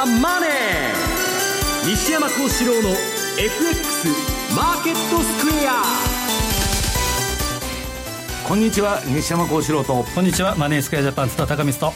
ザ・マネー」西山幸四郎の FX マーケットスクエア。こんにちは西山幸四郎と。こんにちはマネースクエアジャパン津田高光と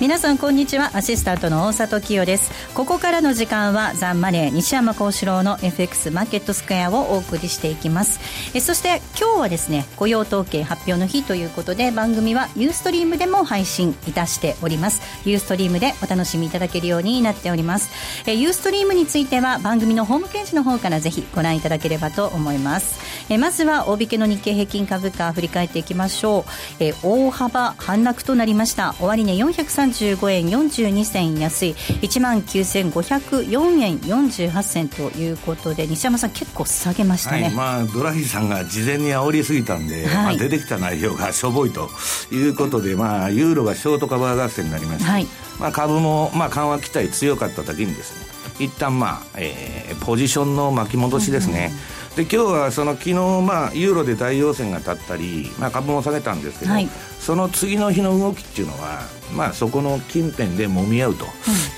皆さんこんにちは。アシスタントの大里清です。ここからの時間はザンマネー西山幸四郎の FX マーケットスクエアをお送りしていきます。えそして今日はですね雇用統計発表の日ということで番組はユーストリームでも配信いたしております。ユーストリームでお楽しみいただけるようになっております。えユーストリームについては番組のホームページの方からぜひご覧いただければと思います。えまずは大引けの日経平均株価振り返っていきましょう。え大幅反落となりました。終値435円42銭安い。1万9504円48銭ということで西山さん結構下げましたね、はい、まあ、ドラヒさんが事前に煽りすぎたんで、はい、まあ、出てきた内容がしょぼいということで、まあ、ユーロがショートカバー合戦になりました、はい、まあ、株も、まあ、緩和期待強かっただけにですね一旦まあ、えー、ポジションの巻き戻しですね、うん、で今日はその昨日まあユーロで大陽線が立ったり、まあ、株も下げたんですけど、はい、その次の日の動きっていうのは、まあ、そこの近辺で揉み合うと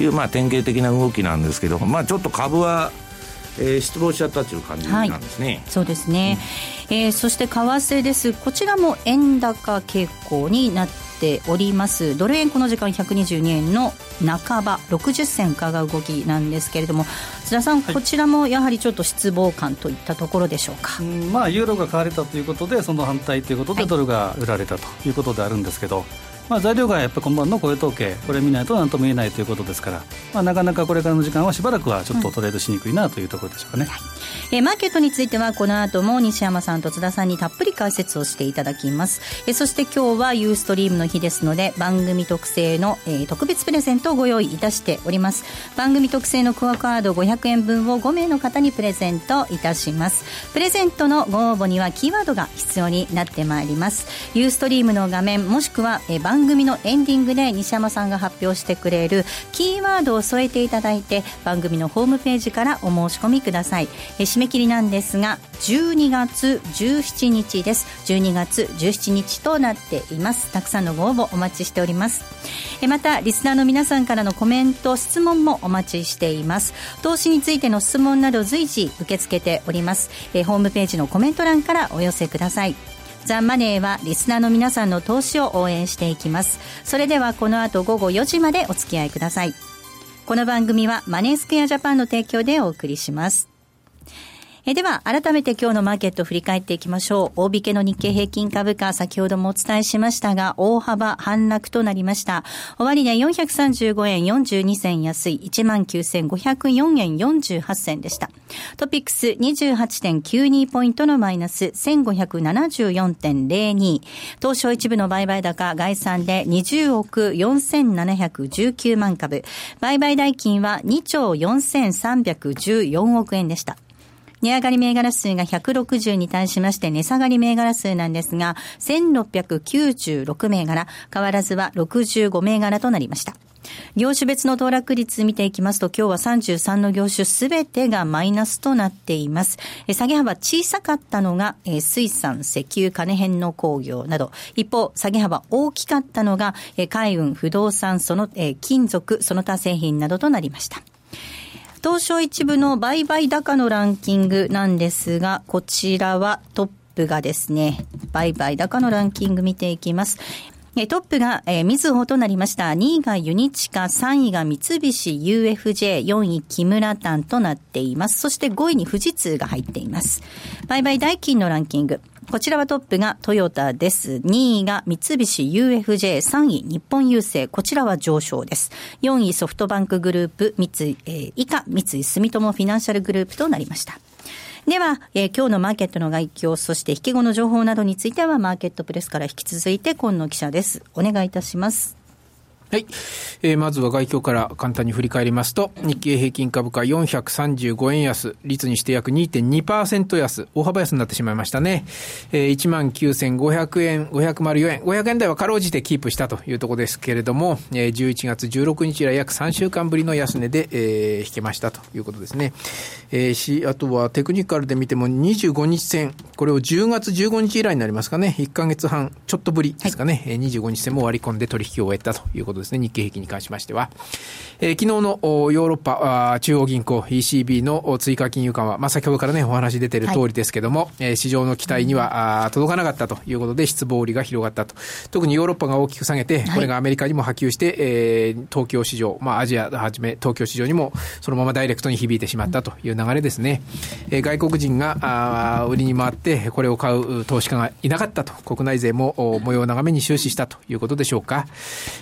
いう、うん、まあ、典型的な動きなんですけど、まあ、ちょっと株はえー、失望しちゃったという感じなんですね、はい、そうですね、うん、えー、そして為替です。こちらも円高傾向になっております。ドル円この時間122円の半ば60銭伺う動きなんですけれども津田さん、はい、こちらもやはりちょっと失望感といったところでしょうか、うん、まあ、ユーロが買われたということでその反対ということでドルが売られたということであるんですけど、はいまあ、材料がやっぱ今晩の雇用統計これ見ないと何とも言えないということですから、まあ、なかなかこれからの時間はしばらくはちょっとトレードしにくいなというところでしょうかね、うん、えー、マーケットについてはこの後も西山さんと津田さんにたっぷり解説をしていただきます、えー、そして今日はユーストリームの日ですので番組特製の、えー、特別プレゼントをご用意いたしております。番組特製のクアカード500円分を5名の方にプレゼントいたします。プレゼントのご応募にはキーワードが必要になってまいります。ユーストリームの画面もしくは、えー、番番組のエンディングィングで西山さんが発表してくれるキーワードを添えていただいて番組のホームページからお申し込みください。え締め切りなんですが12月17日です。12月17日となっています。たくさんのご応募お待ちしております。えまたリスナーの皆さんからのコメント質問もお待ちしています。投資についての質問など随時受け付けております。えホームページのコメント欄からお寄せください。ザ・マネーはリスナーの皆さんの投資を応援していきます。それではこの後午後4時までお付き合いください。この番組はマネースクエアジャパンの提供でお送りします。えでは、改めて今日のマーケットを振り返っていきましょう。大引けの日経平均株価、先ほどもお伝えしましたが、大幅反落となりました。終値435円42銭安い、19,504円48銭でした。トピックス28.92ポイントのマイナス、1574.02。東証一部の売買高、概算で20億4719万株。売買代金は2兆4314億円でした。値上がり銘柄数が160に対しまして値下がり銘柄数なんですが、1696銘柄、変わらずは65銘柄となりました。業種別の騰落率見ていきますと、今日は33の業種すべてがマイナスとなっています。下げ幅小さかったのが、水産、石油、金編の工業など、一方、下げ幅大きかったのが、海運、不動産、その、金属、その他製品などとなりました。東証一部の売買高のランキングなんですが、こちらはトップがですね、売買高のランキング見ていきます。トップが、えー、みずほとなりました。2位がユニチカ、3位が三菱 UFJ、4位木村丹となっています。そして5位に富士通が入っています。売買代金のランキング。こちらはトップがトヨタです。2位が三菱 UFJ、3位日本郵政、こちらは上昇です。4位ソフトバンクグループ、三井、えー、以下、三井住友フィナンシャルグループとなりました。では、えー、今日のマーケットの概況、そして引け後の情報などについては、マーケットプレスから引き続いて、今野記者です。お願いいたします。はい。えー、まずは外況から簡単に振り返りますと、日経平均株価435円安、率にして約2.2%安、大幅安になってしまいましたね。えー、19,500円、504円、500円台はかろうじてキープしたというところですけれども、えー、11月16日以来約3週間ぶりの安値で、えー、引けましたということですね。えー、し、あとはテクニカルで見ても25日線、これを10月15日以来になりますかね、1ヶ月半ちょっとぶりですかね、はい、25日線も割り込んで取引を終えたということですね、日経平均に関しましては。えー、昨日のヨーロッパ中央銀行 ECB の追加金融緩和、まあ、先ほどからね、お話出てる通りですけども、はい、市場の期待には届かなかったということで、失望売りが広がったと。特にヨーロッパが大きく下げて、これがアメリカにも波及して、えー、東京市場、まあ、アジアはじめ東京市場にもそのままダイレクトに響いてしまったという流れですね。えー、外国人があ売りに回って、これを買う投資家がいなかったと、国内税も模様長めに終始したということでしょうか。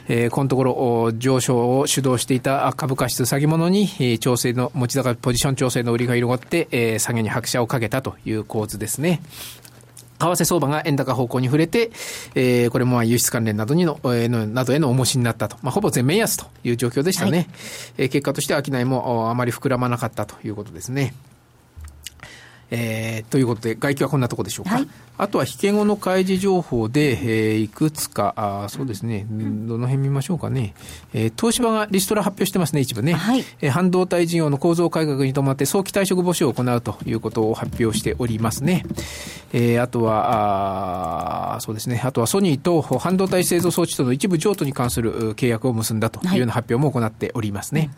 えー、このところ、上昇を主導していた株価指数先物に、調整の、持ち高ポジション調整の売りが広がって、えー、下げに拍車をかけたという構図ですね。為替相場が円高方向に触れて、えー、これも輸出関連などにの、えー、などへの重しになったと。まあ、ほぼ全面安という状況でしたね。はい、えー、結果として商いもあまり膨らまなかったということですね。えー、ということで、外気はこんなところでしょうか。はい、あとは、引け後の開示情報で、えー、いくつか、あそうですね、どの辺見ましょうかね。えー、東芝がリストラ発表してますね、一部ね。はい、えー、半導体事業の構造改革に伴って早期退職募集を行うということを発表しておりますね。えー、あとは、あそうですね、あとはソニーと半導体製造装置との一部譲渡に関する契約を結んだというような発表も行っておりますね。はい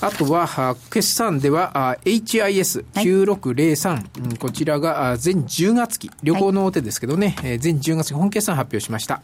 あとは、決算では、HIS9603、はい、こちらが全10月期、旅行の大手ですけどね、はい、全10月期本決算発表しました。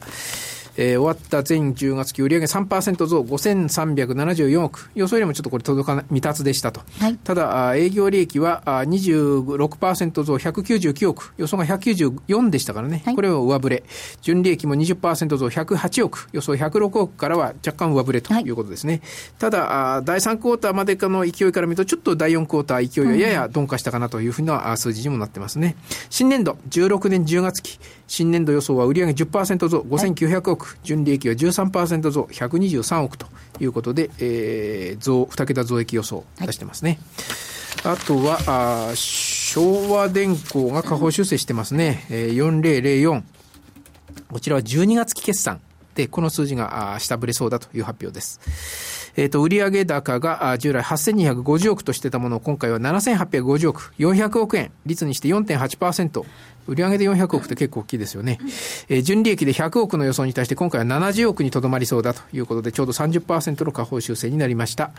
えー、終わった全10月期売上3%増5374億。予想よりもちょっとこれ届かない、未達でしたと。はい、ただ、営業利益は26%増199億。予想が194でしたからね。はい、これは上振れ。純利益も20%増108億。予想106億からは若干上振れということですね。はい、ただ、第3クォーターまでかの勢いから見ると、ちょっと第4クォーター勢いはやや鈍化したかなというふうな数字にもなってますね。新年度、16年10月期、新年度予想は売上10%増5900億、純利益は13%増123億ということで、えー、増、2桁増益予想出してますね。はい、あとは、あ昭和電工が下方修正してますね。えー、4004。こちらは12月期決算で、この数字が下振れそうだという発表です。えっ、ー、と、売上高が従来8250億としてたものを今回は7850億、400億円、率にして4.8%、売上で400億って結構大きいですよね。えー、純利益で100億の予想に対して今回は70億にとどまりそうだということで、ちょうど30%の下方修正になりました。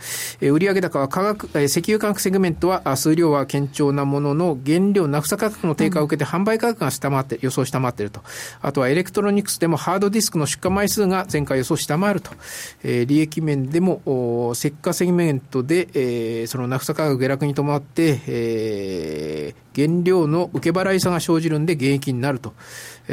えー、売上高は化学、えー、石油化学セグメントは数量は堅調なものの、原料、ナフサ価格の低下を受けて販売価格が下回って、予想下回っていると。あとはエレクトロニクスでもハードディスクの出荷枚数が前回予想下回ると。えー、利益面でも、石化セグメントで、えー、そのナフサ価格下落に伴って、えー、原料の受け払い差が生じるんで減益になると。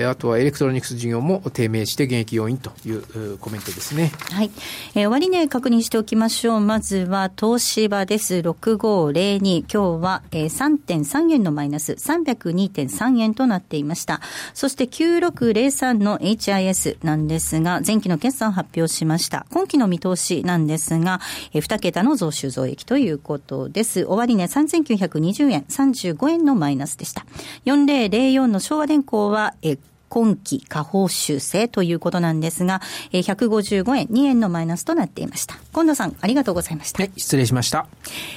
あとはエレクトロニクス事業も低迷して減益要因というコメントですね。はい。えー、終値確認しておきましょう。まずは東芝です。6502。今日は、えー、3.3円のマイナス302.3円となっていました。そして9603の HIS なんですが、前期の決算発表しました。今期の見通しなんですが、えー、2桁の増収増益ということです。終値3920円、35円のマイナスでした。4004の昭和電工は、えー今期下方修正ということなんですが、えー、155円、2円のマイナスとなっていました。近藤さん、ありがとうございました。はい、失礼しました。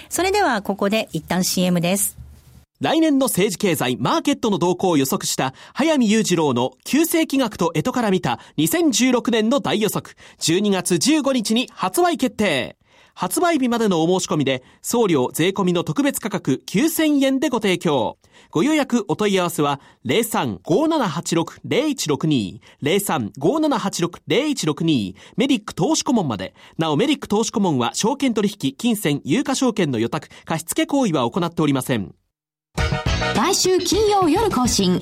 それでは、ここで一旦 CM です。来年の政治経済、マーケットの動向を予測した、早見雄二郎の旧世紀学と江戸から見た2016年の大予測、12月15日に発売決定。発売日までのお申し込みで、送料税込みの特別価格9000円でご提供。ご予約お問い合わせは0357860162 0357860162メリック投資顧問まで。なおメリック投資顧問は証券取引、金銭、有価証券の予託、貸付行為は行っておりません。毎週金曜夜更新。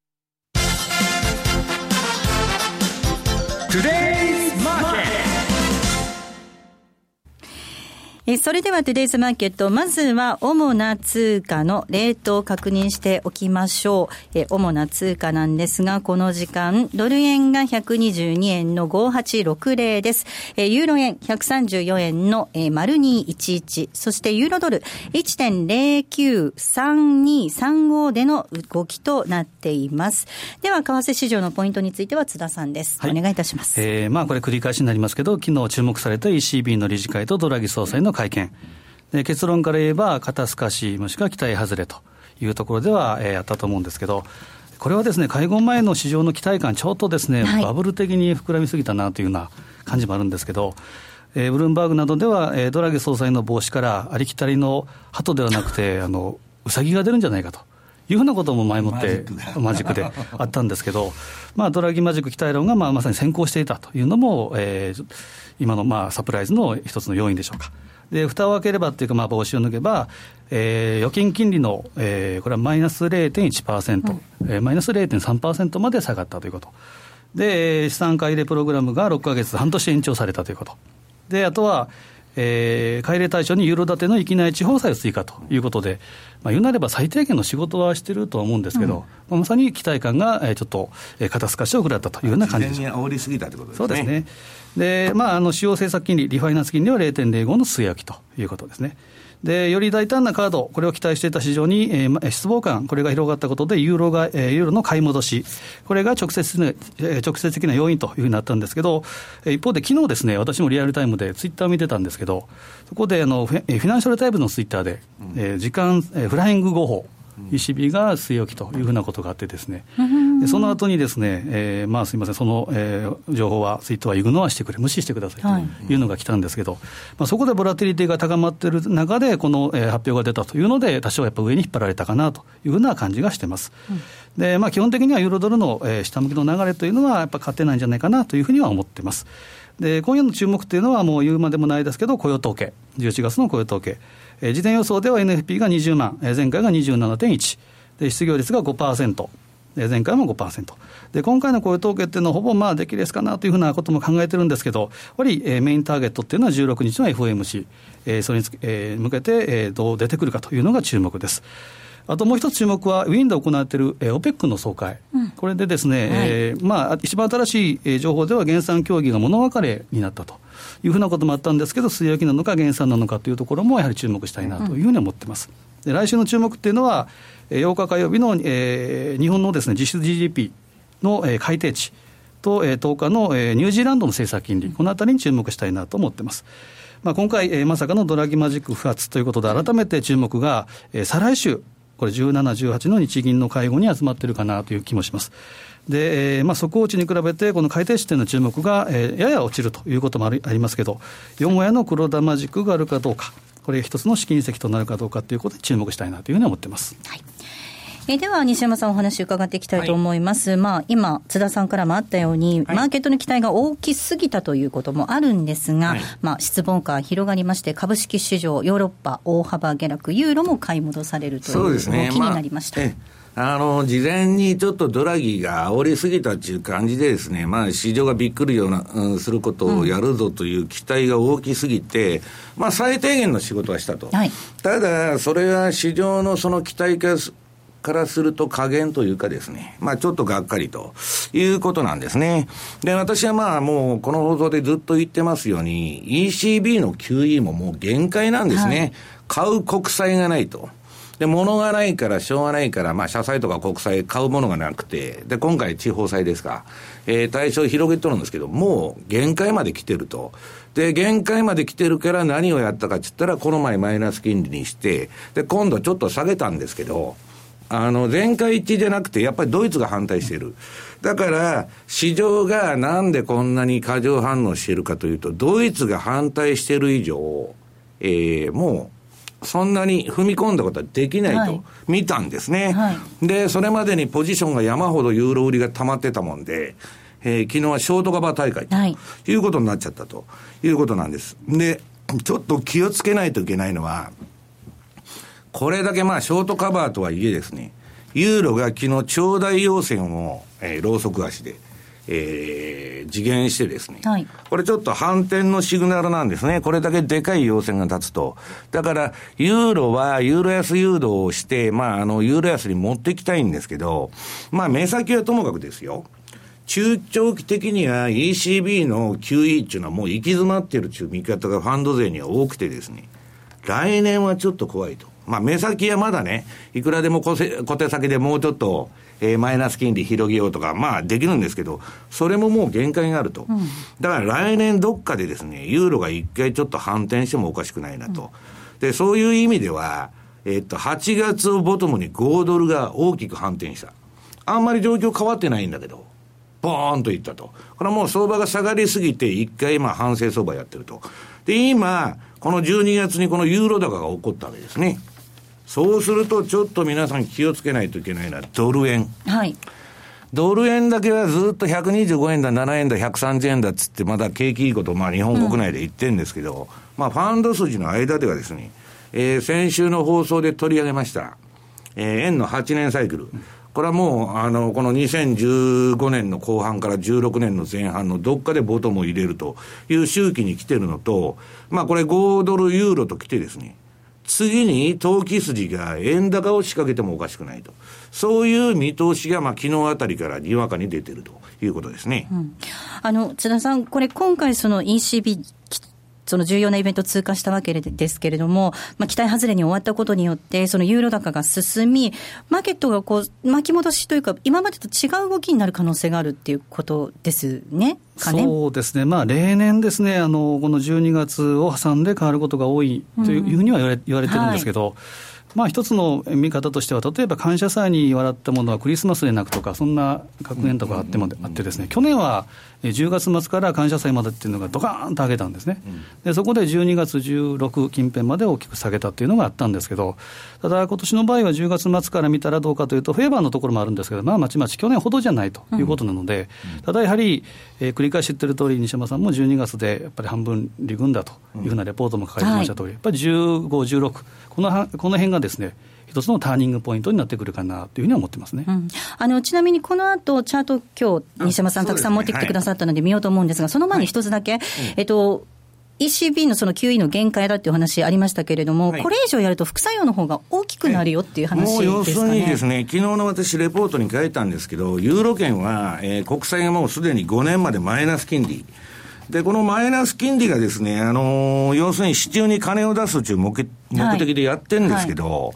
えそれではトゥデイズマーケット、まずは主な通貨のレートを確認しておきましょう。え主な通貨なんですが、この時間、ドル円が122円の5860です。えユーロ円134円の、え丸211、そしてユーロドル1.093235での動きとなっています。では、為替市場のポイントについては津田さんです。はい、お願いいたします。えー、まあこれ繰り返しになりますけど、昨日注目された ECB の理事会とドラギ総裁の会見。で結論から言えば、肩透かし、もしくは期待外れというところでは、えー、あったと思うんですけど、これはですね、会合前の市場の期待感、ちょっとですね、はい、バブル的に膨らみすぎたなというような感じもあるんですけど、えー、ブルームバーグなどでは、えー、ドラギ総裁の帽子からありきたりの鳩ではなくて、あのうさぎが出るんじゃないかと。いうふうなことも前もってマジックであったんですけど、まあ、ドラギマジック期待論がまあまさに先行していたというのも、えー、今のまあサプライズの一つの要因でしょうか。で蓋を開ければっていうか、まあ、帽子を脱げば、えー、預金金利の、えー、これはマイナス0.1%、うん、えー、マイナス0.3%まで下がったということ。で、資産買い入れプログラムが6か月、半年延長されたということ。で、あとは、えー、買い入れ対象にユーロ建ての域内地方債を追加ということで、まあ、言うなれば最低限の仕事はしてるとは思うんですけど、うん、まさに期待感が、えー、ちょっと、えー、肩透かしを食らったというような感じです。煽りすぎたということですね。そうですね。で、まあ、あの主要政策金利、リファイナンス金利は0.05の据え置きということですね。で、より大胆なカード、これを期待していた市場に、えー、失望感、これが広がったことで、ユーロが、えー、ユーロの買い戻し、これが直接,、ね、直接的な要因というふうになったんですけど、一方で昨日ですね、私もリアルタイムでツイッターを見てたんですけど、そこであのフィナンシャルタイムのツイッターで、えー、時間、えー、フライング合法、ECB が据え置きというふうなことがあってですね、でその後にですね、えー、まあすみません、その、えー、情報は、ツイートはイグノアしてくれ、無視してくださいというのが来たんですけど、はい、まあ、そこでボラティリティが高まっている中で、この、えー、発表が出たというので、多少やっぱ上に引っ張られたかなというふうな感じがしてます。うん、で、まあ、基本的にはユーロドルの、えー、下向きの流れというのは、やっぱ勝てないんじゃないかなというふうには思ってます。で今夜の注目というのは、もう言うまでもないですけど、雇用統計、11月の雇用統計、えー、事前予想では NFP が20万、えー、前回が27.1。で失業率が5%。前回も5%。で、今回の雇用統計っていうのは、ほぼまあ、出来レスかなというふうなことも考えてるんですけど、やっぱり、えー、メインターゲットっていうのは16日の FOMC、えー、それにつ、えー、向けて、えー、どう出てくるかというのが注目です。あともう一つ注目は、ウィーンで行われている、えー、OPEC の総会、うん、これでですね、はい、えー、まあ、一番新しい、えー、情報では、減産協議が物別れになったというふうなこともあったんですけど、据え置きなのか減産なのかというところも、やはり注目したいなというふうに思ってます。で来週の注目っていうのは、8日火曜日の、えー、日本のです、ね、実質 GDP の、えー、改定値と、えー、10日の、えー、ニュージーランドの政策金利、このあたりに注目したいなと思ってます。まあ、今回、えー、まさかのドラギマジック不発ということで、改めて注目が、えー、再来週、これ17、18の日銀の会合に集まってるかなという気もします。で、えーまあ、速報値に比べて、この改定値点の注目が、えー、やや落ちるということもありありますけど、4親の黒田マジックがあるかどうか、これ一つの試金石となるかどうかということで注目したいなというふうに思ってます。はい。えでは西山さんお話伺っていきたいと思います、はい、まあ、今、津田さんからもあったように、はい、マーケットの期待が大きすぎたということもあるんですが、はい、まあ、失望感広がりまして、株式市場、ヨーロッパ、大幅下落、ユーロも買い戻されるという動きになりました。あの、事前にちょっとドラギが煽りすぎたっていう感じでですね、まあ市場がびっくりような、うん、することをやるぞという期待が大きすぎて、うん、まあ最低限の仕事はしたと。はい、ただ、それは市場のその期待化からすると加減というかですね、まあちょっとがっかりということなんですね。で、私はまあもうこの放送でずっと言ってますように、ECB の QE ももう限界なんですね。はい、買う国債がないと。で、物がないからしょうがないから、まあ、社債とか国債買うものがなくて、で、今回地方債ですか、えー、対象広げとるんですけど、もう限界まで来てると。で、限界まで来てるから何をやったかって言ったら、この前マイナス金利にして、で、今度ちょっと下げたんですけど、あの、全会一致じゃなくて、やっぱりドイツが反対してる。だから、市場がなんでこんなに過剰反応してるかというと、ドイツが反対してる以上、えー、もう、そんなに踏み込んだことはできないと見たんですね。はい、で、それまでにポジションが山ほどユーロ売りが溜まってたもんで、えー、昨日はショートカバー大会ということになっちゃったということなんです。で、ちょっと気をつけないといけないのは、これだけまあ、ショートカバーとはいえですね、ユーロが昨日、超大陽線を、えー、ローソク足で、ええー、次元してですね、はい、これちょっと反転のシグナルなんですね。これだけでかい陽線が立つと。だから、ユーロはユーロ安誘導をして、まあ、あの、ユーロ安に持っていきたいんですけど、まあ、目先はともかくですよ。中長期的には ECB の QE っていうのはもう行き詰まってるっていう見方がファンド税には多くてですね、来年はちょっと怖いと。まあ、目先はまだね、いくらでも小手先でもうちょっと、えー、マイナス金利広げようとか、まあできるんですけど、それももう限界があると。うん、だから来年どっかでですね、ユーロが一回ちょっと反転してもおかしくないなと。うん、で、そういう意味では、えー、っと、8月をボトムに5ドルが大きく反転した。あんまり状況変わってないんだけど、ボーンといったと。これはもう相場が下がりすぎて、一回今反省相場やってると。で、今、この12月にこのユーロ高が起こったわけですね。そうすると、ちょっと皆さん気をつけないといけないのは、ドル円。はい。ドル円だけはずっと125円だ、7円だ、130円だっつって、まだ景気いいこと、まあ日本国内で言ってるんですけど、うん、まあファンド筋の間ではですね、えー、先週の放送で取り上げました、えー、円の8年サイクル。これはもう、あの、この2015年の後半から16年の前半のどっかでボトムを入れるという周期に来てるのと、まあこれ5ドルユーロと来てですね、次に投機筋が円高を仕掛けてもおかしくないと。そういう見通しが、まあ、昨日あたりからにわかに出てるということですね。うん、あの、津田さん、これ今回その ECB その重要なイベントを通過したわけですけれども、まあ、期待外れに終わったことによって、そのユーロ高が進み、マーケットがこう巻き戻しというか、今までと違う動きになる可能性があるっていうことですね。そうですね、まあ、例年ですね、あのこの12月を挟んで変わることが多いというふうには言われ,、言われてるんですけど、はい。まあ、一つの見方としては、例えば感謝祭に笑ったものはクリスマスでなくとか、そんな格言とかあってもあってですね、去年は10月末から感謝祭までっていうのがドカーンと上げたんですね、でそこで12月16近辺まで大きく下げたっていうのがあったんですけど、ただ、今年の場合は10月末から見たらどうかというと、フェーバーのところもあるんですけど、まあ、まちまち去年ほどじゃないということなので、ただやはり、えー、繰り返し言ってる通り、西山さんも12月でやっぱり半分利軍だというふうなレポートも書かれてました通り、やっぱり15、16、このこの辺がですね、一つのターニングポイントになってくるかなというふうに思ってますね、うん、あのちなみにこの後チャート、今日西山さん、たくさん持ってきてくださったので見ようと思うんですが、その前に一つだけ、はい、えっと、ECB のその QE の限界だっていう話ありましたけれども、はい、これ以上やると副作用の方が大きくなるよっていう話ですか、ね、もう要するにですね、昨日の私、レポートに書いたんですけど、ユーロ圏は、えー、国債がもうすでに5年までマイナス金利。で、このマイナス金利がですね、あのー、要するに市中に金を出すという目目的でやってるんですけど、はいはい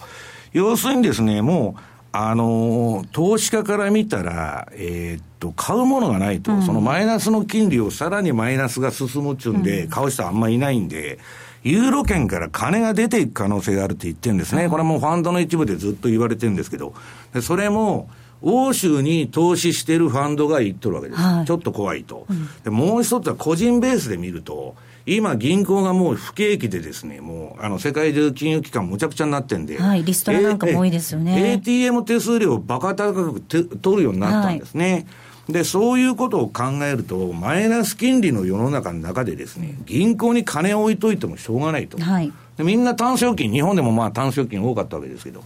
要するにですね、もう、あの、投資家から見たら、えー、っと、買うものがないと、うん、そのマイナスの金利をさらにマイナスが進むっちゅうんで、買う人はあんまりいないんで、ユーロ圏から金が出ていく可能性があるって言ってるんですね。これもファンドの一部でずっと言われてるんですけど、それも、欧州に投資してるファンドが言っとるわけです。はい、ちょっと怖いと、うん、で。もう一つは個人ベースで見ると、今、銀行がもう不景気でですね、もう、あの、世界中金融機関むちゃくちゃになってんで。はい、リストラなんかも多いですよね。ATM 手数料バカ高く取るようになったんですね。はいで、そういうことを考えると、マイナス金利の世の中の中でですね、銀行に金を置いといてもしょうがないと。はい、でみんなタンス預金、日本でもまあタンス預金多かったわけですけど、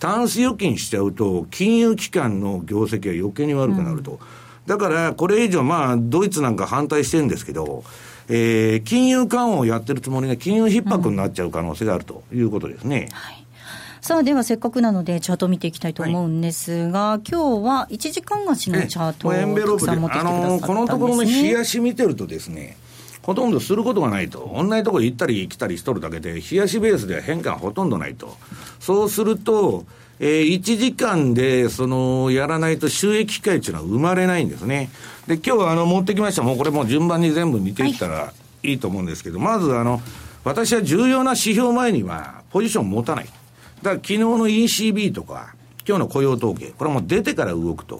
タンス預金しちゃうと、金融機関の業績が余計に悪くなると。うん、だから、これ以上、まあ、ドイツなんか反対してるんですけど、えー、金融緩和をやってるつもりが金融逼迫になっちゃう可能性があるということですね。うんはいさあ、ではせっかくなので、チャートを見ていきたいと思うんですが、はい、今日は1時間足のチャートをたくさん持ってきてくださったんです、ね、あのこのところの冷やし見てるとですね、ほとんどすることがないと。同じところ行ったり来たりしとるだけで、冷やしベースでは変化がほとんどないと。そうすると、えー、1時間で、その、やらないと収益機会っていうのは生まれないんですね。で、今日あの、持ってきました。もうこれもう順番に全部見ていったらいいと思うんですけど、はい、まずあの、私は重要な指標前には、ポジション持たない。だから昨日の ECB とか、今日の雇用統計、これはもう出てから動くと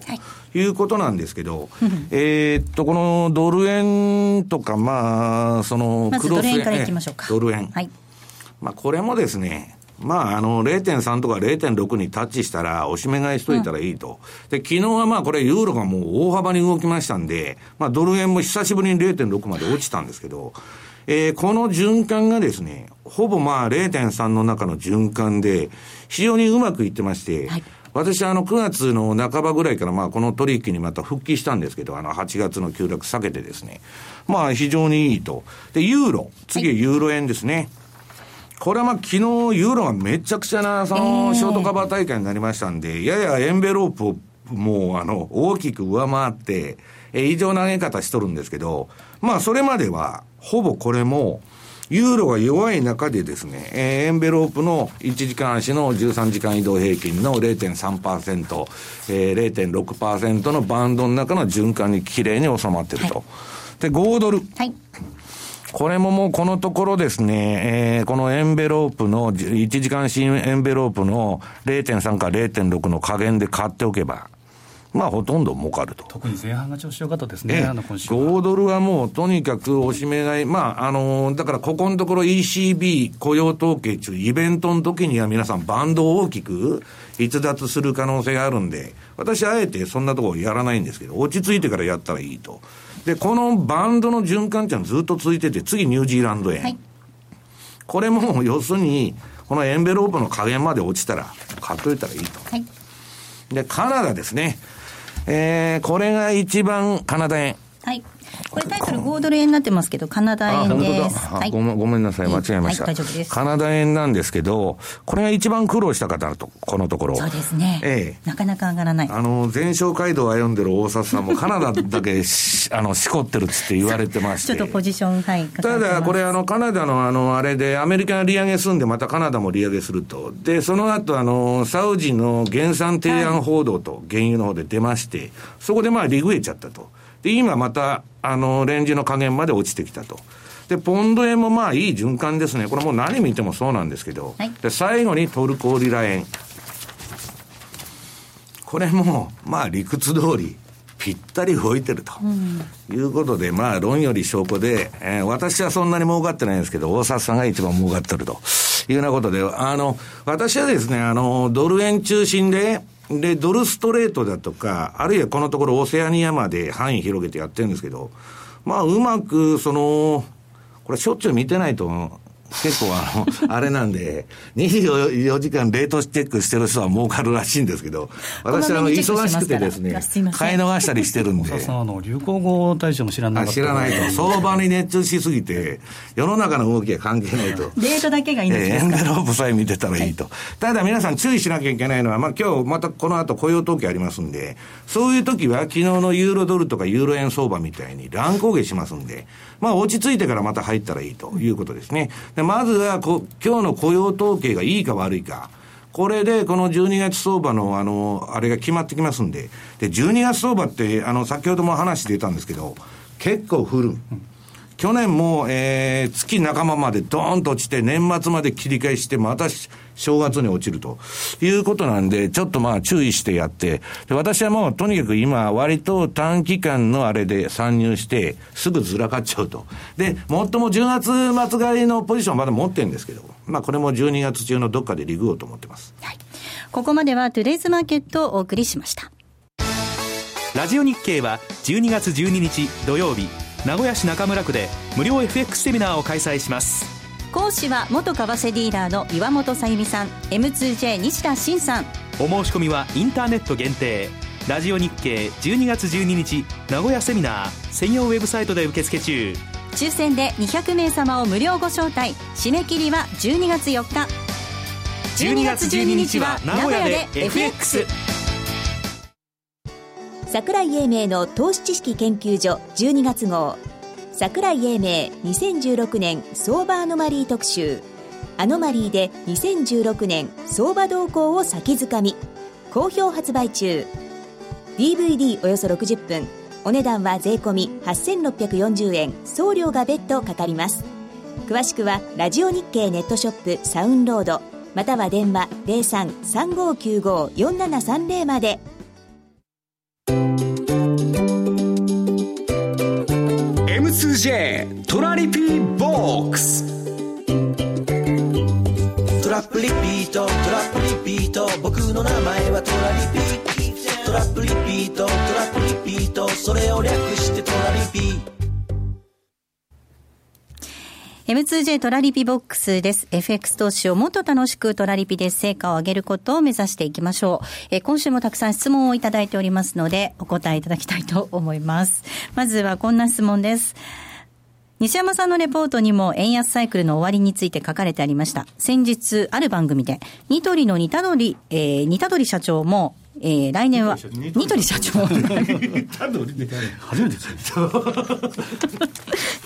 いうことなんですけど、はい、えっと、このドル円とか、まあ、その、クロス円、ま、ドル円。はい。まあ、これもですね、まあ、あの、0.3とか0.6にタッチしたら、おしめ買いしといたらいいと。で、昨日はまあ、これ、ユーロがもう大幅に動きましたんで、まあ、ドル円も久しぶりに0.6まで落ちたんですけど、えー、この循環がですね、ほぼまあ0.3の中の循環で、非常にうまくいってまして、はい、私あの9月の半ばぐらいからまあこの取引にまた復帰したんですけど、あの8月の急落避けてですね、まあ非常にいいと。で、ユーロ。次はユーロ円ですね。はいこれはまあ昨日ユーロがめちゃくちゃな、その、ショートカバー大会になりましたんで、ややエンベロープをもうあの、大きく上回って、え異常な上げ方しとるんですけど、まあそれまでは、ほぼこれも、ユーロが弱い中でですね、えー、エンベロープの1時間足の13時間移動平均の0.3%、えー、0.6%のバンドの中の循環にきれいに収まってると。はい、で、5ドル。はい。これももうこのところですね、えー、このエンベロープの、1時間新エンベロープの0.3か0.6の加減で買っておけば、まあ、ほとんど儲かると。特に前半が調子良かったですね、あの今週5ドルはもう、とにかくおしめ買い、まあ、あの、だからここのところ ECB 雇用統計中、イベントの時には皆さんバンドを大きく逸脱する可能性があるんで、私あえてそんなところやらないんですけど、落ち着いてからやったらいいと。で、このバンドの循環っていうのはずっと続いてて、次ニュージーランド円。はい、これも、要するに、このエンベロープの加減まで落ちたら、買っといたらいいと。はい、で、カナダですね。えー、これが一番カナダ円。はい。これタイトル5ドル円になってますけど、カナダ円です。はい、ごめんごめんなさい、間違えました、はい、大丈夫です。カナダ円なんですけど、これが一番苦労した方と、このところ。そうですね。ええ。なかなか上がらない。あの、全商街道を歩んでる大札さんも、カナダだけ あの、しこってるっつって言われてまして。ちょっとポジション、はい。ただ、これ、あの、カナダのあの、あれで、アメリカが利上げすんで、またカナダも利上げすると。で、その後、あの、サウジの減産提案報道と、原油の方で出まして、そこでまあ、利食えちゃったと。で、今また、あの、レンジの加減まで落ちてきたと。で、ポンド円もまあいい循環ですね。これもう何見てもそうなんですけど。はい、で、最後にトルコリラ円。これも、まあ理屈通り、ぴったり動いてると、うん、いうことで、まあ論より証拠で、えー、私はそんなに儲かってないんですけど、大札さんが一番儲かってるというようなことで、あの、私はですね、あの、ドル円中心で、で、ドルストレートだとか、あるいはこのところオセアニアまで範囲広げてやってるんですけど、まあ、うまく、その、これしょっちゅう見てないと結構あの、あれなんで、24時間冷凍チェックしてる人は儲かるらしいんですけど、私はあの、忙しくてですね、買い逃したりしてるんで。さあの、流行語大賞も知らない知らないと。相場に熱中しすぎて、世の中の動きは関係ないと。デートだけがいいんですか、えー、エンベロープさえ見てたらいいと。はい、ただ皆さん注意しなきゃいけないのは、まあ今日またこの後雇用統計ありますんで、そういう時は昨日のユーロドルとかユーロ円相場みたいに乱高下しますんで、まあ落ち着いてからまた入ったらいいということですね。でまずはこ、今日の雇用統計がいいか悪いか。これで、この12月相場の、あの、あれが決まってきますんで。で、12月相場って、あの、先ほども話してたんですけど、結構降る。去年も、えー、月仲間までドーンと落ちて、年末まで切り返して、また正月に落ちるということなんで、ちょっとまあ注意してやって、で私はもうとにかく今、割と短期間のあれで参入して、すぐずらかっちゃうと。で、もっとも10月末買いのポジションまだ持ってるんですけど、まあこれも12月中のどっかでリグおうと思ってます。はい。ここまではトゥデイズマーケットをお送りしました。ラジオ日経は12月12日土曜日、名古屋市中村区で無料 FX セミナーを開催します。講師は元為替ディーラーの岩本さゆみさん。M2J 西田真さん。お申し込みはインターネット限定。ラジオ日経12月12日名古屋セミナー。専用ウェブサイトで受付中。抽選で200名様を無料ご招待。締め切りは12月4日。12月12日は名古屋で FX 桜井英明の投資知識研究所12月号。桜井英明2016年相場アノマリー特集。アノマリーで2016年相場動向を先づかみ。好評発売中。DVD およそ60分。お値段は税込8640円。送料が別途かかります。詳しくはラジオ日経ネットショップサウンロード。または電話0335954730まで。2J トラリピボックス。トラップリピートトラップリピート僕の名前はトラリピ。トラップリピートトラップリピートそれを略してトラリピ M2J トラリピボックスです。FX 投資をもっと楽しくトラリピで成果を上げることを目指していきましょう。え今週もたくさん質問をいただいておりますので、お答えいただきたいと思います。まずはこんな質問です。西山さんのレポートにも円安サイクルの終わりについて書かれてありました。先日、ある番組で、ニトリのニタドリ、えー、ニタドリ社長も、えー、来年は、ニトリ社長。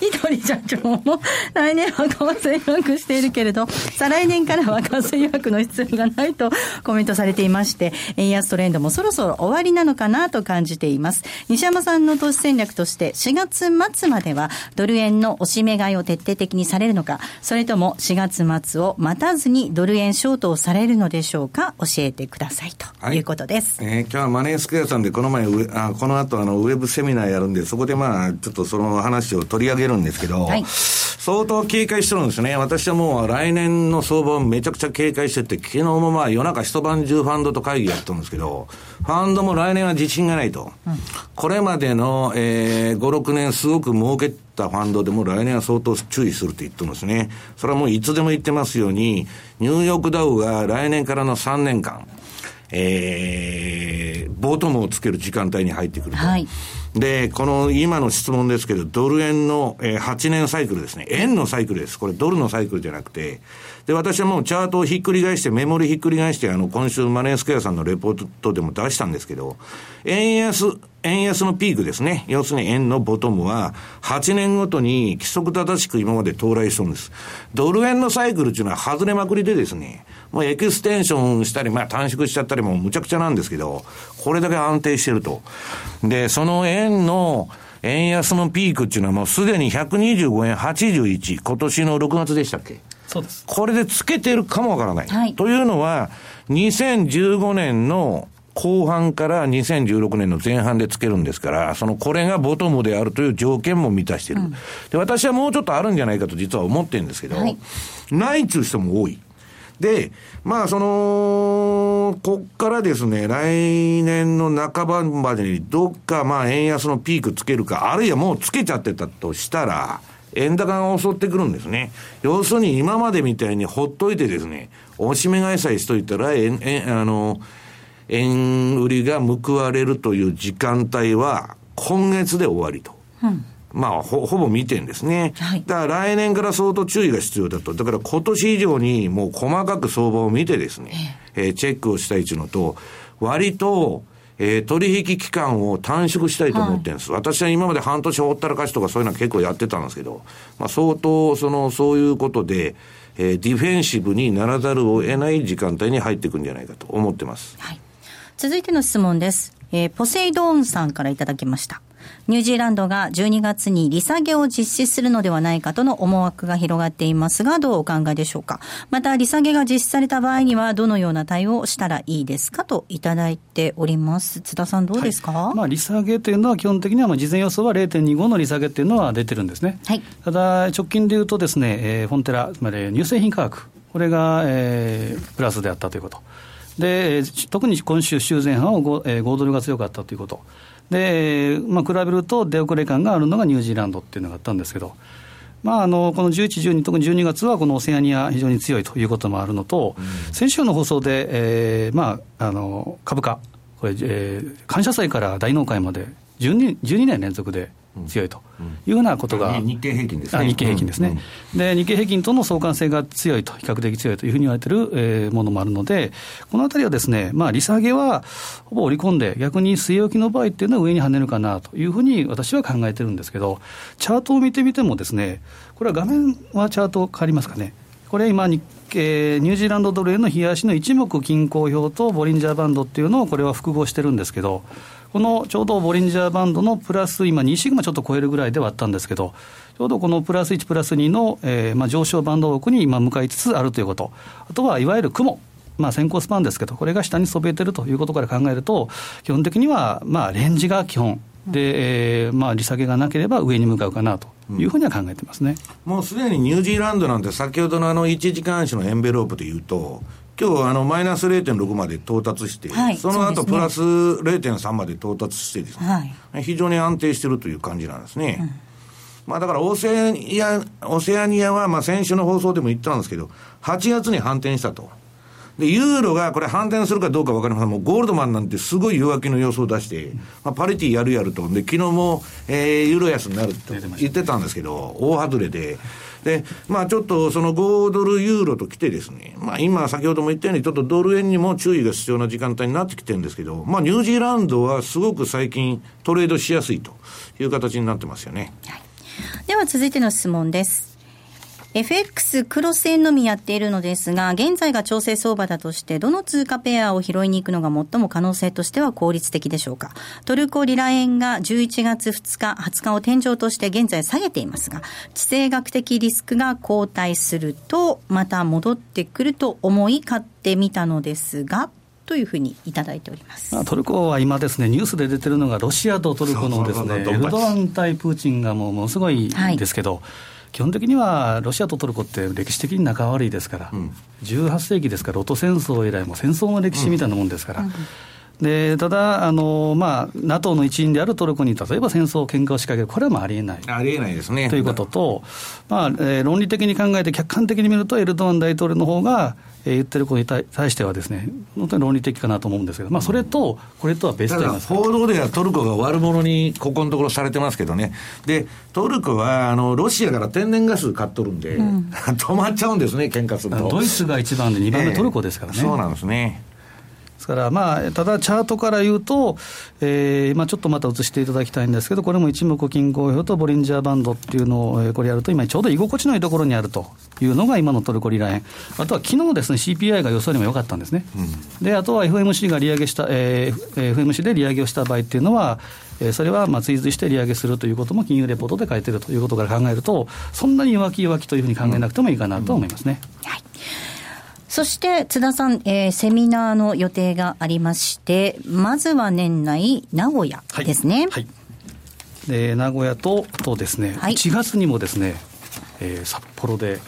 ニトリ社長も、来年は為替予約しているけれど、再来年からは為替予約の必要がないとコメントされていまして、円安トレンドもそろそろ終わりなのかなと感じています。西山さんの投資戦略として、4月末まではドル円の押し目買いを徹底的にされるのか、それとも4月末を待たずにドル円ショートをされるのでしょうか、教えてくださいということです。はい、えー、今日はマネースクエアさんでこの前あ、この後あのウェブセミナーやるんで、そこでまあ、ちょっとその話を取り上げるんですけど、はい、相当警戒してるんですね。私はもう来年の相場をめちゃくちゃ警戒してて、昨日もまあ夜中一晩中ファンドと会議やったんですけど、ファンドも来年は自信がないと。うん、これまでの、えー、5、6年すごく儲けたファンドでも来年は相当注意すると言ってるんですね。それはもういつでも言ってますように、ニューヨークダウが来年からの3年間、えー、ボトムをつける時間帯に入ってくると。はい、で、この今の質問ですけど、ドル円の、えー、8年サイクルですね。円のサイクルです。これドルのサイクルじゃなくて、で、私はもうチャートをひっくり返して、メモリひっくり返して、あの、今週マネースクエアさんのレポートでも出したんですけど、円安、円安のピークですね。要するに円のボトムは、8年ごとに規則正しく今まで到来してるんです。ドル円のサイクルっていうのは外れまくりでですね、もうエクステンションしたり、まあ短縮しちゃったりもむちゃくちゃなんですけど、これだけ安定してると。で、その円の、円安のピークっていうのはもうすでに125円81、今年の6月でしたっけ？そうです。これでつけてるかもわからない。はい、というのは、2015年の後半から2016年の前半でつけるんですから、そのこれがボトムであるという条件も満たしている、うん、で、私はもうちょっとあるんじゃないかと実は思ってるんですけど、はい、ないっちゅう人も多い。で、まあ、その、こっからですね、来年の半ばまでにどっかまあ円安のピークつけるか、あるいはもうつけちゃってたとしたら、円高が襲ってくるんですね。要するに今までみたいにほっといてですね、おしめ買いさえしといたら、円、円、あの、円売りが報われるという時間帯は、今月で終わりと。うんまあ、ほ、ほぼ見てんですね。はい。だから来年から相当注意が必要だと。だから今年以上にもう細かく相場を見てですね、えー、えー、チェックをしたいというのと、割と、えー、取引期間を短縮したいと思ってるんです。はい、私は今まで半年ほったらかしとかそういうのは結構やってたんですけど、まあ相当、その、そういうことで、えー、ディフェンシブにならざるを得ない時間帯に入っていくんじゃないかと思ってます。はい。続いての質問です。えー、ポセイドーンさんからいただきました。ニュージーランドが12月に利下げを実施するのではないかとの思惑が広がっていますが、どうお考えでしょうか？また、利下げが実施された場合には、どのような対応をしたらいいですかといただいております。津田さん、どうですか、はい、まあ、利下げというのは、基本的には、事前予想は0.25の利下げっていうのは出てるんですね。はい、ただ、直近でいうとですね、えー、フォンテラ、つまり乳製品価格、これが、えー、プラスであったということ。で、特に今週、週前半を 5,、えー、5ドルが強かったということ。で、まあ、比べると出遅れ感があるのがニュージーランドっていうのがあったんですけど、まあ、あのこの11、12、特に12月はこのオセアニア、非常に強いということもあるのと、うん、先週の放送で、えーまあ、あの株価、これ、えー、感謝祭から大納会まで12、12年連続で強いと。いうようなことが、日経平均ですね。日経平均ですね、で、日経平均との相関性が強いと、比較的強いというふうに言われている、えー、ものもあるので、このあたりはですね、まあ、利下げはほぼ織り込んで、逆に据え置きの場合っていうのは上に跳ねるかなというふうに私は考えてるんですけど、チャートを見てみてもですね、これは画面はチャート変わりますかね。これ今日経、ニュージーランドドル円の冷やしの一目均衡表とボリンジャーバンドっていうのをこれは複合してるんですけど、このちょうどボリンジャーバンドのプラス、今、2シグマちょっと超えるぐらいではあったんですけど、ちょうどこのプラス1、プラス2の、えーまあ、上昇バンド奥に今向かいつつあるということ、あとはいわゆる雲。まあ、先行スパンですけど、これが下にそびえてるということから考えると、基本的には、まあ、レンジが基本、で、えー、まあ、利下げがなければ上に向かうかなというふうには考えてますね、もうすでにニュージーランドなんて、先ほどのあの1時間足のエンベロープでいうと、今日あのマイナス0.6まで到達して、はい、その後プラス0.3まで到達してですね、はい、非常に安定しているという感じなんですね。まあだからオセアニア、オセアニアはまあ先週の放送でも言ったんですけど、8月に反転したと。で、ユーロがこれ反転するかどうか分かりません。もうゴールドマンなんてすごい弱気の予想を出して、まあ、パリティやるやると。で、昨日も、えー、ユーロ安になると言ってたんですけど、大外れで。で、まあちょっとその5ドルユーロと来てですね、まあ今先ほども言ったようにちょっとドル円にも注意が必要な時間帯になってきてるんですけど、まあニュージーランドはすごく最近トレードしやすいという形になってますよね。はいでは続いての質問です。FX クロス円のみやっているのですが、現在が調整相場だとして、どの通貨ペアを拾いに行くのが最も可能性としては効率的でしょうか。トルコリラ円が11月2日、20日を天井として現在下げていますが、地政学的リスクが後退すると、また戻ってくると思い買ってみたのですが、というふうにいただいております、まあ、トルコは今ですね、ニュースで出てるのが、ロシアとトルコのですね、エルドアン対プーチンがもうものすごいですけど、はい基本的にはロシアとトルコって歴史的に仲悪いですから、うん、18世紀ですから、ロト戦争以来も戦争の歴史みたいなもんですから。うんでただ、あのまあ、NATO の一員であるトルコに例えば戦争、喧嘩を仕掛ける、これはもうありえない。ありえないですね。ということと、まあえー、論理的に考えて、客観的に見ると、エルドアン大統領の方が、えー、言ってることに対してはですね、本当に論理的かなと思うんですけど、まあ、それと、これとは別と報道ではトルコが悪者にここのところされてますけどね、でトルコはあのロシアから天然ガス買っとるんで、うん、止まっちゃうんですね、喧嘩すると。ドイツが一番で、2番目トルコですからね。そうなんですね。から、まあ、ただ、チャートから言うと、えーまあ、ちょっとまた映していただきたいんですけど、これも一目均衡表とボリンジャーバンドっていうのを、えー、これやると、今、ちょうど居心地のいいところにあるというのが今のトルコリラ円、あとは昨日ですね、CPI が予想よりも良かったんですね、うん、であとは FMC が利上げした、えー、FMC で利上げをした場合っていうのは、えー、それはまあ追随して利上げするということも金融レポートで書いてるということから考えると、そんなに弱気弱気というふうに考えなくてもいいかなと思いますね。うんうん、はいそして津田さん、えー、セミナーの予定がありまして、まずは年内、名古屋ですね。はい、はい、で名古屋ととですね、はい、1月にもですね、えー、札幌で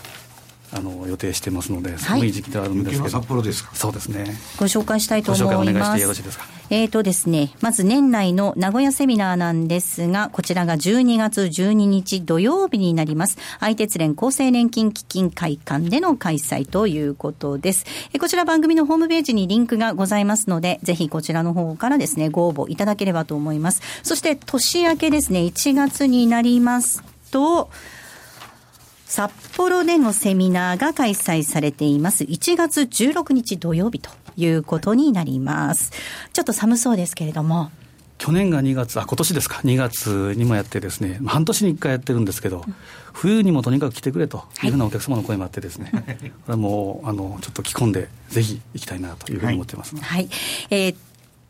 あの予定してますので、寒い時期ではあるんですけど、札幌ですか？そうですね。ご紹介したいと思います。ご紹介お願いしてよろしいですか？えっ、ー、とですね、まず年内の名古屋セミナーなんですが、こちらが12月12日土曜日になります。愛鉄連厚生年金基金会館での開催ということです。えこちら番組のホームページにリンクがございますので、ぜひこちらの方からですね、ご応募いただければと思います。そして年明けですね、1月になりますと、札幌でのセミナーが開催されています。1月16日土曜日ということになります。ちょっと寒そうですけれども。去年が2月、あ、今年ですか、2月にもやってですね、半年に1回やってるんですけど、冬にもとにかく来てくれというふうなお客様の声もあってですね、はい、これはもう、あの、ちょっと着込んで、ぜひ行きたいなというふうに思ってます。はい、はい、えー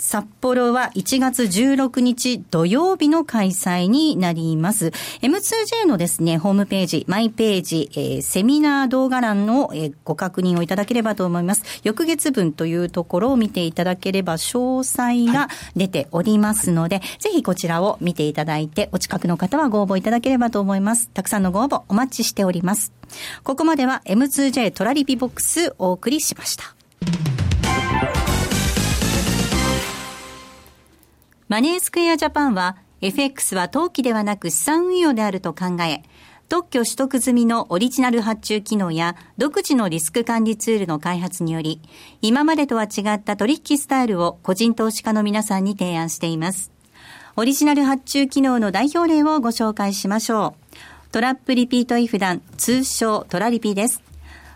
札幌は1月16日土曜日の開催になります。M2J のですね、ホームページ、マイページ、えー、セミナー動画欄の、えー、ご確認をいただければと思います。翌月分というところを見ていただければ詳細が出ておりますので、はい、ぜひこちらを見ていただいて、お近くの方はご応募いただければと思います。たくさんのご応募お待ちしております。ここまでは M2J トラリピボックスお送りしました。マネースクエアジャパンは FX は投機ではなく資産運用であると考え、特許取得済みのオリジナル発注機能や独自のリスク管理ツールの開発により、今までとは違った取引スタイルを個人投資家の皆さんに提案しています。オリジナル発注機能の代表例をご紹介しましょう。トラップリピートイフダン、通称トラリピです。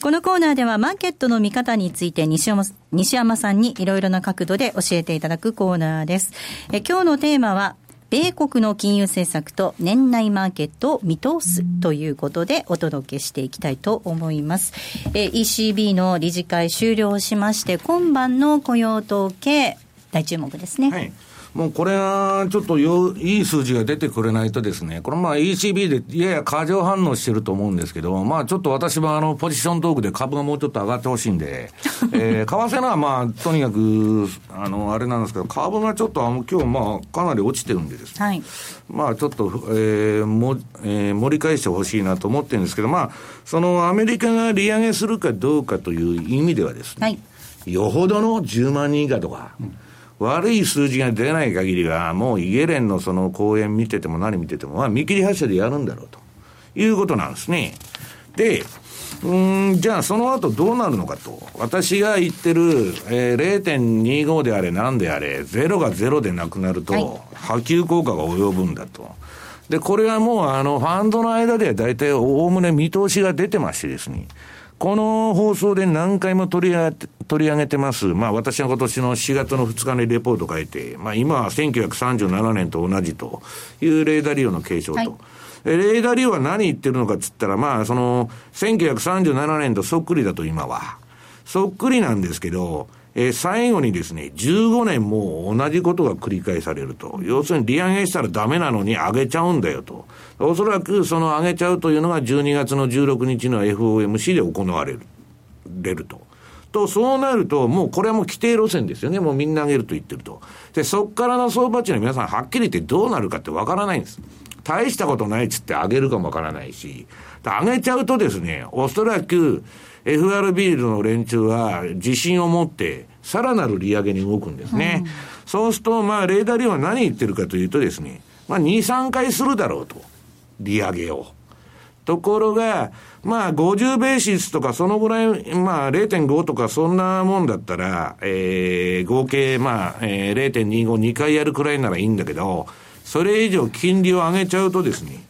このコーナーではマーケットの見方について西山西山さんにいろいろな角度で教えていただくコーナーです。え今日のテーマは米国の金融政策と年内マーケットを見通すということでお届けしていきたいと思います。え ECB の理事会終了しまして、今晩の雇用統計、大注目ですね。はいもうこれはちょっとよいい数字が出てくれないとですね、これまあ ECB でやや過剰反応してると思うんですけど、まあちょっと私もあのポジショントークで株がもうちょっと上がってほしいんで、えー、為替のはまあとにかく、あの、あれなんですけど、株がちょっと今日まあかなり落ちてるんでですね、はい、まあちょっと、えーもえー、盛り返してほしいなと思ってるんですけど、まあそのアメリカが利上げするかどうかという意味ではですね、はい、よほどの10万人以下とか、うん悪い数字が出ない限りは、もうイゲレンのその講演見てても何見てても、まあ見切り発車でやるんだろうということなんですね。で、うん、じゃあその後どうなるのかと。私が言ってる、えー、0.25であれ何であれ、ゼロがゼロでなくなると、波及効果が及ぶんだと。で、これはもうあの、ファンドの間では大体おおむね見通しが出てましてですね。この放送で何回も取り上げ取り上げてます。まあ私は今年の4月の2日にレポート書いて、まあ今は1937年と同じというレーダー利用の継承と。はいレーダー利用は何言ってるのかっつったら、まあ、その、1937年とそっくりだと今は。そっくりなんですけど、えー、最後にですね、15年もう同じことが繰り返されると。要するに利上げしたらダメなのに上げちゃうんだよと。おそらくその上げちゃうというのが12月の16日の FOMC で行われる、れると。と、そうなると、もうこれはもう規定路線ですよね。もうみんな上げると言ってると。で、そっからの相場値の皆さんはっきり言ってどうなるかってわからないんです。大したことないっつって上げるかもわからないし、上げちゃうとですね、おそらく FRB の連中は自信を持ってさらなる利上げに動くんですね。うん、そうすると、まあ、レーダー利用は何言ってるかというとですね、まあ、2、3回するだろうと。利上げを。ところが、まあ、50ベーシスとか、そのぐらい、まあ、0.5とか、そんなもんだったら、えー、合計、まあ、えー、0.25、2回やるくらいならいいんだけど、それ以上金利を上げちゃうとですね、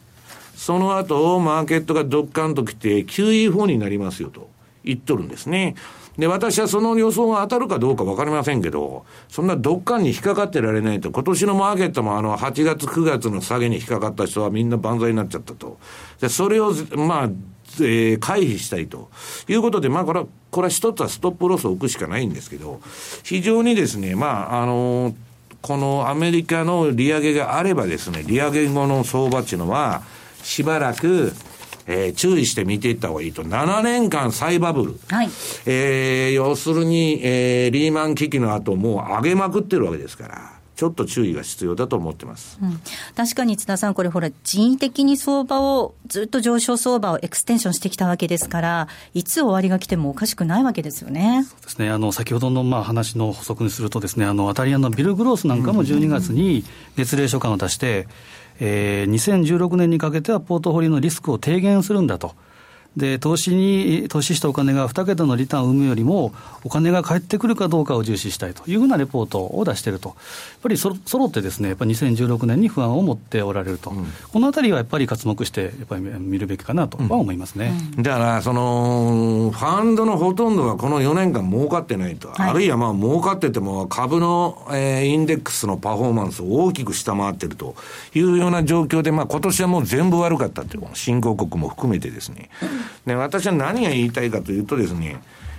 その後、マーケットがドッカンと来て、QE4 になりますよと言っとるんですね。で、私はその予想が当たるかどうかわかりませんけど、そんなどっかに引っかかってられないと、今年のマーケットもあの、8月、9月の下げに引っかかった人はみんな万歳になっちゃったと。で、それを、まあ、えー、回避したいということで、まあ、これは、これは一つはストップロスを置くしかないんですけど、非常にですね、まあ、あのー、このアメリカの利上げがあればですね、利上げ後の相場っていうのは、しばらく、えー、注意して見ていった方がいいと。7年間再バブル。はい。えー、要するに、えー、リーマン危機の後もう上げまくってるわけですから。ちょっと注意が必要だと思ってます、うん、確かに津田さん、これ、ほら、人為的に相場を、ずっと上昇相場をエクステンションしてきたわけですから、いつ終わりが来てもおかしくないわけですよねそうですねあの先ほどのまあ話の補足にするとです、ね、あの当たり屋のビル・グロースなんかも12月に月例書簡を出して、えー、2016年にかけてはポートフォリオのリスクを低減するんだと。で、投資に、投資したお金が2桁のリターンを生むよりも、お金が返ってくるかどうかを重視したいというふうなレポートを出していると。やっぱりそろってですね、やっぱり2016年に不安を持っておられると。うん、このあたりはやっぱり活目して、やっぱり見るべきかなとは思いますね。うん、だから、その、ファンドのほとんどがこの4年間儲かってないと。はい、あるいはまあ儲かってても株の、えー、インデックスのパフォーマンスを大きく下回ってるというような状況で、まあ今年はもう全部悪かったっていう、新興国も含めてですね。で、私は何が言いたいかというとですね、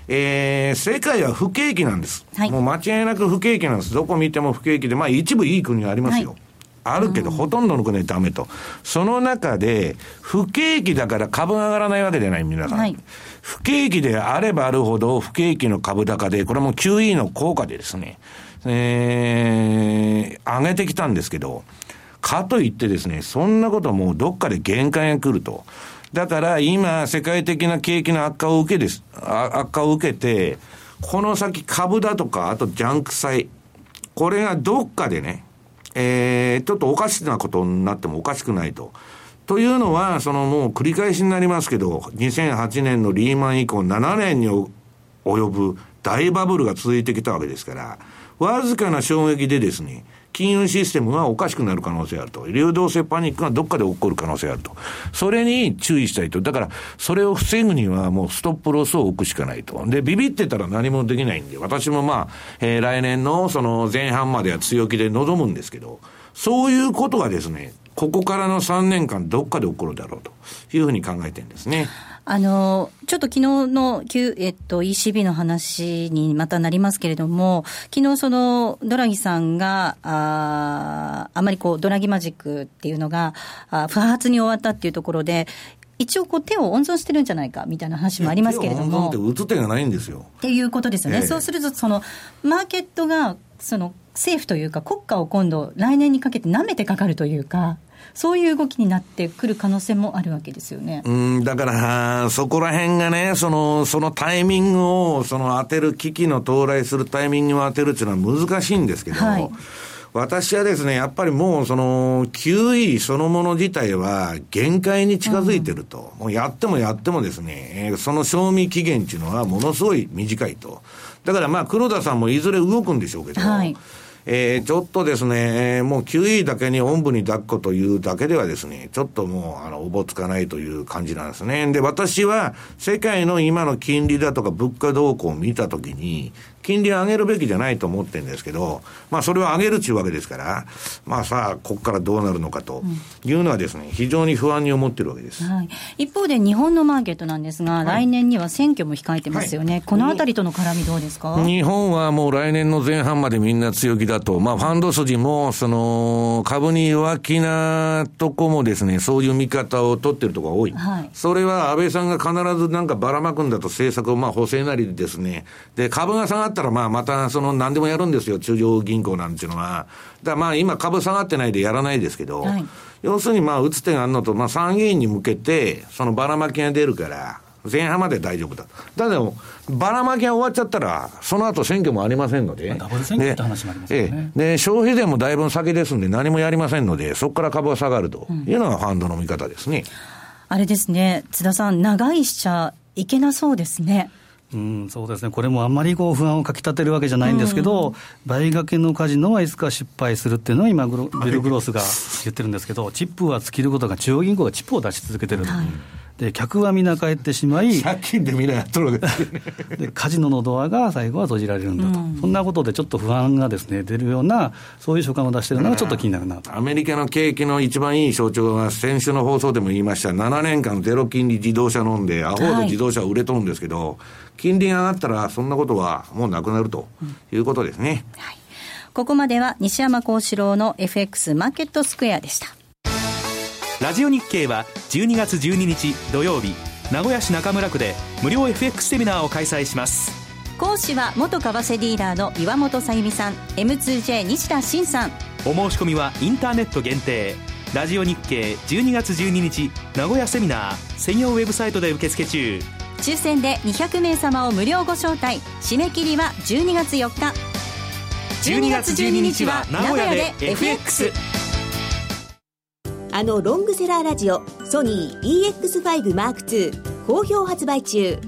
えー、世界は不景気なんです。はい、もう間違いなく不景気なんです。どこ見ても不景気で、まあ一部いい国ありますよ。はいあるけど、ほとんどの国はダメと。その中で、不景気だから株が上がらないわけじゃない、皆さん。はい、不景気であればあるほど、不景気の株高で、これも QE の効果でですね、えー、上げてきたんですけど、かといってですね、そんなことはもうどっかで限界が来ると。だから今、世界的な景気の悪化を受けです、悪化を受けて、この先株だとか、あとジャンク債、これがどっかでね、えー、ちょっとおかしなことになってもおかしくないと。というのは、そのもう繰り返しになりますけど、2008年のリーマン以降7年に及ぶ大バブルが続いてきたわけですから、わずかな衝撃でですね、金融システムがおかしくなる可能性があると。流動性パニックがどっかで起こる可能性があると。それに注意したいと。だから、それを防ぐにはもうストップロスを置くしかないと。で、ビビってたら何もできないんで、私もまあ、えー、来年のその前半までは強気で臨むんですけど、そういうことがですね、ここからの3年間どっかで起こるだろうというふうに考えてるんですね。あの、ちょっと昨日の、えっと、ECB の話にまたなりますけれども、昨日その、ドラギさんが、ああまりこう、ドラギマジックっていうのが、あ不発に終わったっていうところで、一応こう手を温存してるんじゃないかみたいな話もありますけれども。手を温存って打つ手がないんですよ。っていうことですよね。ええ、そうすると、その、マーケットが、その、政府というか国家を今度来年にかけて舐めてかかるというか、そういう動きになってくる可能性もあるわけですよね。うん、だから、そこら辺がね、その、そのタイミングを、その当てる、危機の到来するタイミングを当てるっていうのは難しいんですけど、はい私はですね、やっぱりもうその QE そのもの自体は限界に近づいてると。うん、もうやってもやってもですね、その賞味期限っていうのはものすごい短いと。だからまあ黒田さんもいずれ動くんでしょうけど、はいえー、ちょっとですね、えー、もう QE だけにおんぶに抱っこというだけではですね、ちょっともう、あの、おぼつかないという感じなんですね。で、私は、世界の今の金利だとか物価動向を見たときに、金利上げるべきじゃないと思ってるんですけど、まあそれを上げるっていうわけですから、まあさあ、ここからどうなるのかというのはですね、非常に不安に思ってるわけです。はい、一方で日本のマーケットなんですが、はい、来年には選挙も控えてますよね。はい、このあたりとの絡みどうですか？日本はもう来年の前半までみんな強気だと、まあファンド筋も、その、株に弱気なとこもですね、そういう見方を取ってるところが多い。はい、それは安倍さんが必ずなんかばらまくんだと政策をまあ補正なりですね、で、株が下がったらまあまたその何でもやるんですよ、中央銀行なんていうのは。だまあ今株下がってないでやらないですけど、はい、要するにまあ打つ手があるのと、まあ参議院に向けて、そのばらまきが出るから、前半まで大丈夫だ。だでも、ばらまきが終わっちゃったら、その後選挙もありませんので。ダブル選挙って話もありますよね。で、消費税もだいぶ先ですんで何もやりませんので、そこから株は下がるというのがファンドの見方ですね。うん、あれですね、津田さん、長いしちゃいけなそうですね。うん、そうですね、これもあんまりこう不安をかきたてるわけじゃないんですけど、うん、倍掛けのカジノはいつか失敗するっていうのは、今、ビル・グロスが言ってるんですけど、チップは尽きることが、中央銀行がチップを出し続けてる、はい、で客は皆帰ってしまい、借金で皆やっとるわけですでカジノのドアが最後は閉じられるんだと、うん、そんなことでちょっと不安がですね出るような、そういう所感を出してるのがちょっと気になるなと、アメリカの景気の一番いい象徴は、先週の放送でも言いました、7年間ゼロ金利自動車飲んで、アホで自動車売れとるんですけど、はい、金利が上がったら、そんなことはもうなくなるということですね。うん、はい。ここまでは西山幸四郎の FX マーケットスクエアでした。ラジオ日経は12月12日土曜日名古屋市中村区で無料 FX セミナーを開催します。講師は元為替ディーラーの岩本さゆみさん M2J 西田慎さん。お申し込みはインターネット限定。ラジオ日経12月12日名古屋セミナー。専用ウェブサイトで受付中抽選で200名様を無料ご招待締め切りは12月4日12月12日は名古屋で FX あのロングセラーラジオソニー EX5 m 2好評発売中。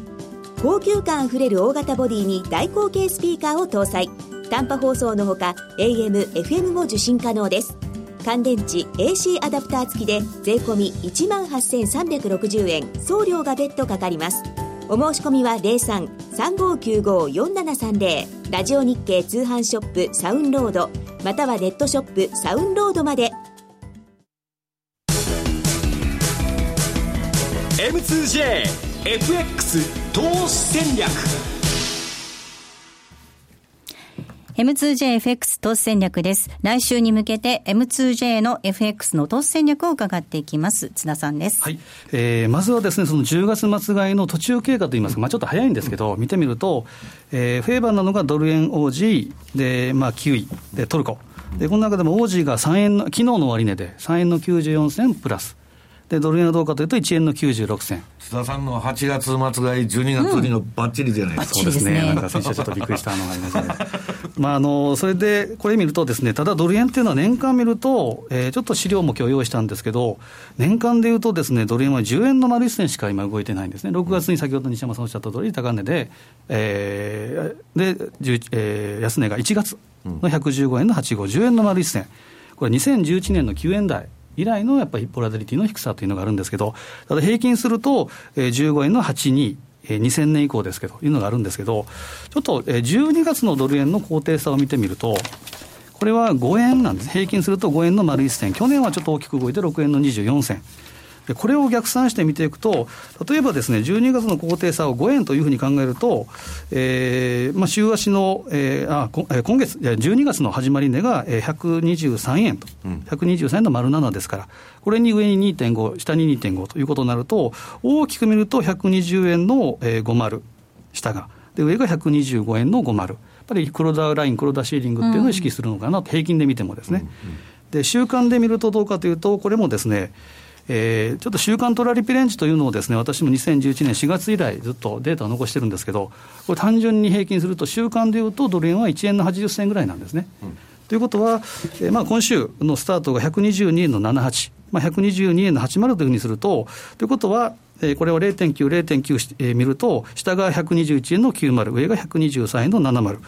高級感あふれる大型ボディに大口径スピーカーを搭載。短波放送のほか AM、FM も受信可能です。乾電池 AC アダプター付きで税込1万8360円。送料が別途かかります。お申し込みは03-3595-4730ラジオ日経通販ショップサウンロード。またはネットショップサウンロードまで。M2JFX 投資戦略。M2JFX 投資戦略です。来週に向けて M2J の FX の投資戦略を伺っていきます。津田さんです。はい。えー、まずはですね、その10月末買いの途中経過といいますか、まあちょっと早いんですけど、見てみると、えー、フェーバーなのがドル円 OG で、まあ9位でトルコ。で、この中でも OG が3円の、昨日の終値で3円の94銭プラス。で、ドル円はどうかというと、1円の96銭。津田さんの8月末買い、12月売りのばっちりじゃないですか、うん、そうですね、なんか先週ちょっとびっくりしたのがありますね。まあ、あのそれで、これ見るとですね、ただドル円っていうのは年間見ると、えー、ちょっと資料も今日用意したんですけど、年間でいうとですね、ドル円は10円の丸一銭しか今動いてないんですね。6月に先ほど西山さんおっしゃった通り、高値で、えー、で、えー、安値が1月の115円の85、10円の丸一銭。これ2011年の9円台。以来のやっぱりボラデリティの低さというのがあるんですけど、ただ平均すると、えー、15円の82、2000年以降ですけど、いうのがあるんですけど、ちょっと、えー、12月のドル円の高低差を見てみると、これは5円なんです。平均すると5円の丸1銭。去年はちょっと大きく動いて6円の24銭。でこれを逆算して見ていくと、例えばですね、12月の高低差を5円というふうに考えると、えーまあ、週足の、えー、あ今月、12月の始まり値が123円と、123円の丸7ですから、これに上に2.5、下に2.5ということになると、大きく見ると120円の50、下が、で上が125円の50。やっぱり黒田ライン、黒田シーリングっていうのを意識するのかなと、平均で見てもですね。で週間で見るとどうかというと、これもですね、えー、ちょっと週間トラリピレンジというのをですね、私も2011年4月以来ずっとデータを残してるんですけど、これ単純に平均すると週間でいうとドル円は1円の80銭ぐらいなんですね。うん、ということは、えー、まあ今週のスタートが122円の78、まあ、122円の80というふうにすると、ということは、えー、これを0.9、0.9、えー、見ると、下が121円の90、上が123円の70。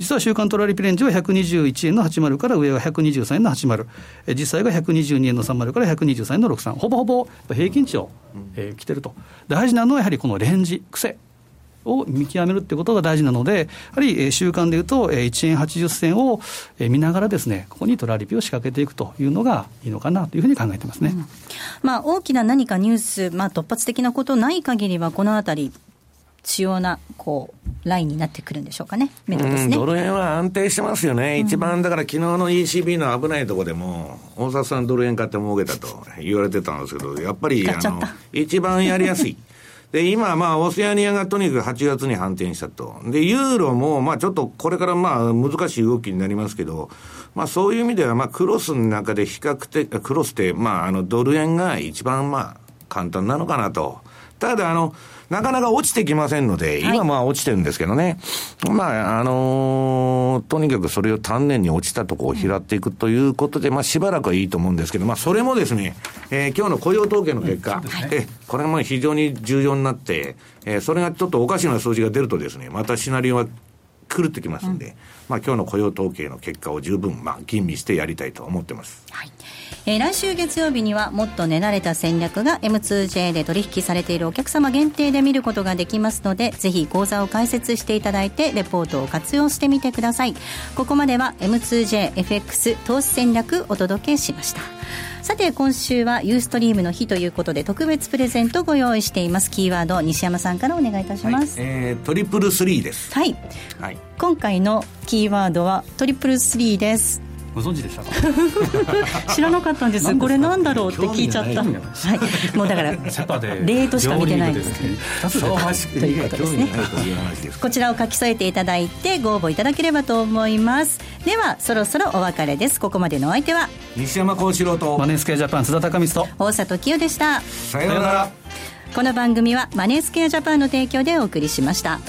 実は週間トラリピレンジは121円の80から上が123円の80、実際が122円の30から123円の63、ほぼほぼ平均値を、えー、来てると。大事なのはやはりこのレンジ、癖。を見極めるってことが大事なので、やはり週間でいうと、1円80銭を見ながらですね、ここにトラリピを仕掛けていくというのがいいのかなというふうに考えてますね。うん、まあ、大きな何かニュース、まあ、突発的なことない限りは、このあたり、主要なこうラインになってくるんでしょうかね、ねドル円は安定してますよね、うん、一番だから昨日の ECB の危ないところでも、大札さん、ドル円買って儲けたと言われてたんですけど、やっぱりあの一番やりやすい。で、今、まあ、オセアニアがとにかく8月に反転したと。で、ユーロも、まあ、ちょっとこれからまあ、難しい動きになりますけど、まあ、そういう意味では、まあ、クロスの中で比較的、クロスって、まあ、あの、ドル円が一番まあ、簡単なのかなと。ただ、あの、なかなか落ちてきませんので、今まあ落ちてるんですけどね。はい、まあ、あのー、とにかくそれを丹念に落ちたとこを拾っていくということで、まあしばらくはいいと思うんですけど、まあそれもですね、えー、今日の雇用統計の結果、うん、えこれも非常に重要になって、えー、それがちょっとおかしな数字が出るとですね、またシナリオは狂ってきますんで、うん、まあ今日の雇用統計の結果を十分、まあ吟味してやりたいと思ってます。はい。えー、来週月曜日にはもっと練られた戦略が M2J で取引されているお客様限定で見ることができますのでぜひ講座を開設していただいてレポートを活用してみてください。ここまでは M2JFX 投資戦略お届けしましたさて今週はユーストリームの日ということで特別プレゼントご用意しています。キーワード西山さんからお願いいたします、はい、えー、トリプルスリーです。はい、はい、今回のキーワードはトリプルスリーですご存知でしたか？知らなかったんです。これなんだろうって聞いちゃったはい。もうだからレートしか見てないですということですね。こちらを書き添えていただいてご応募いただければと思います。ではそろそろお別れです。ここまでのお相手は？西山幸四郎と。マネースケアジャパン津田隆光と。大里清でした。さようなら。この番組はマネースケアジャパンの提供でお送りしました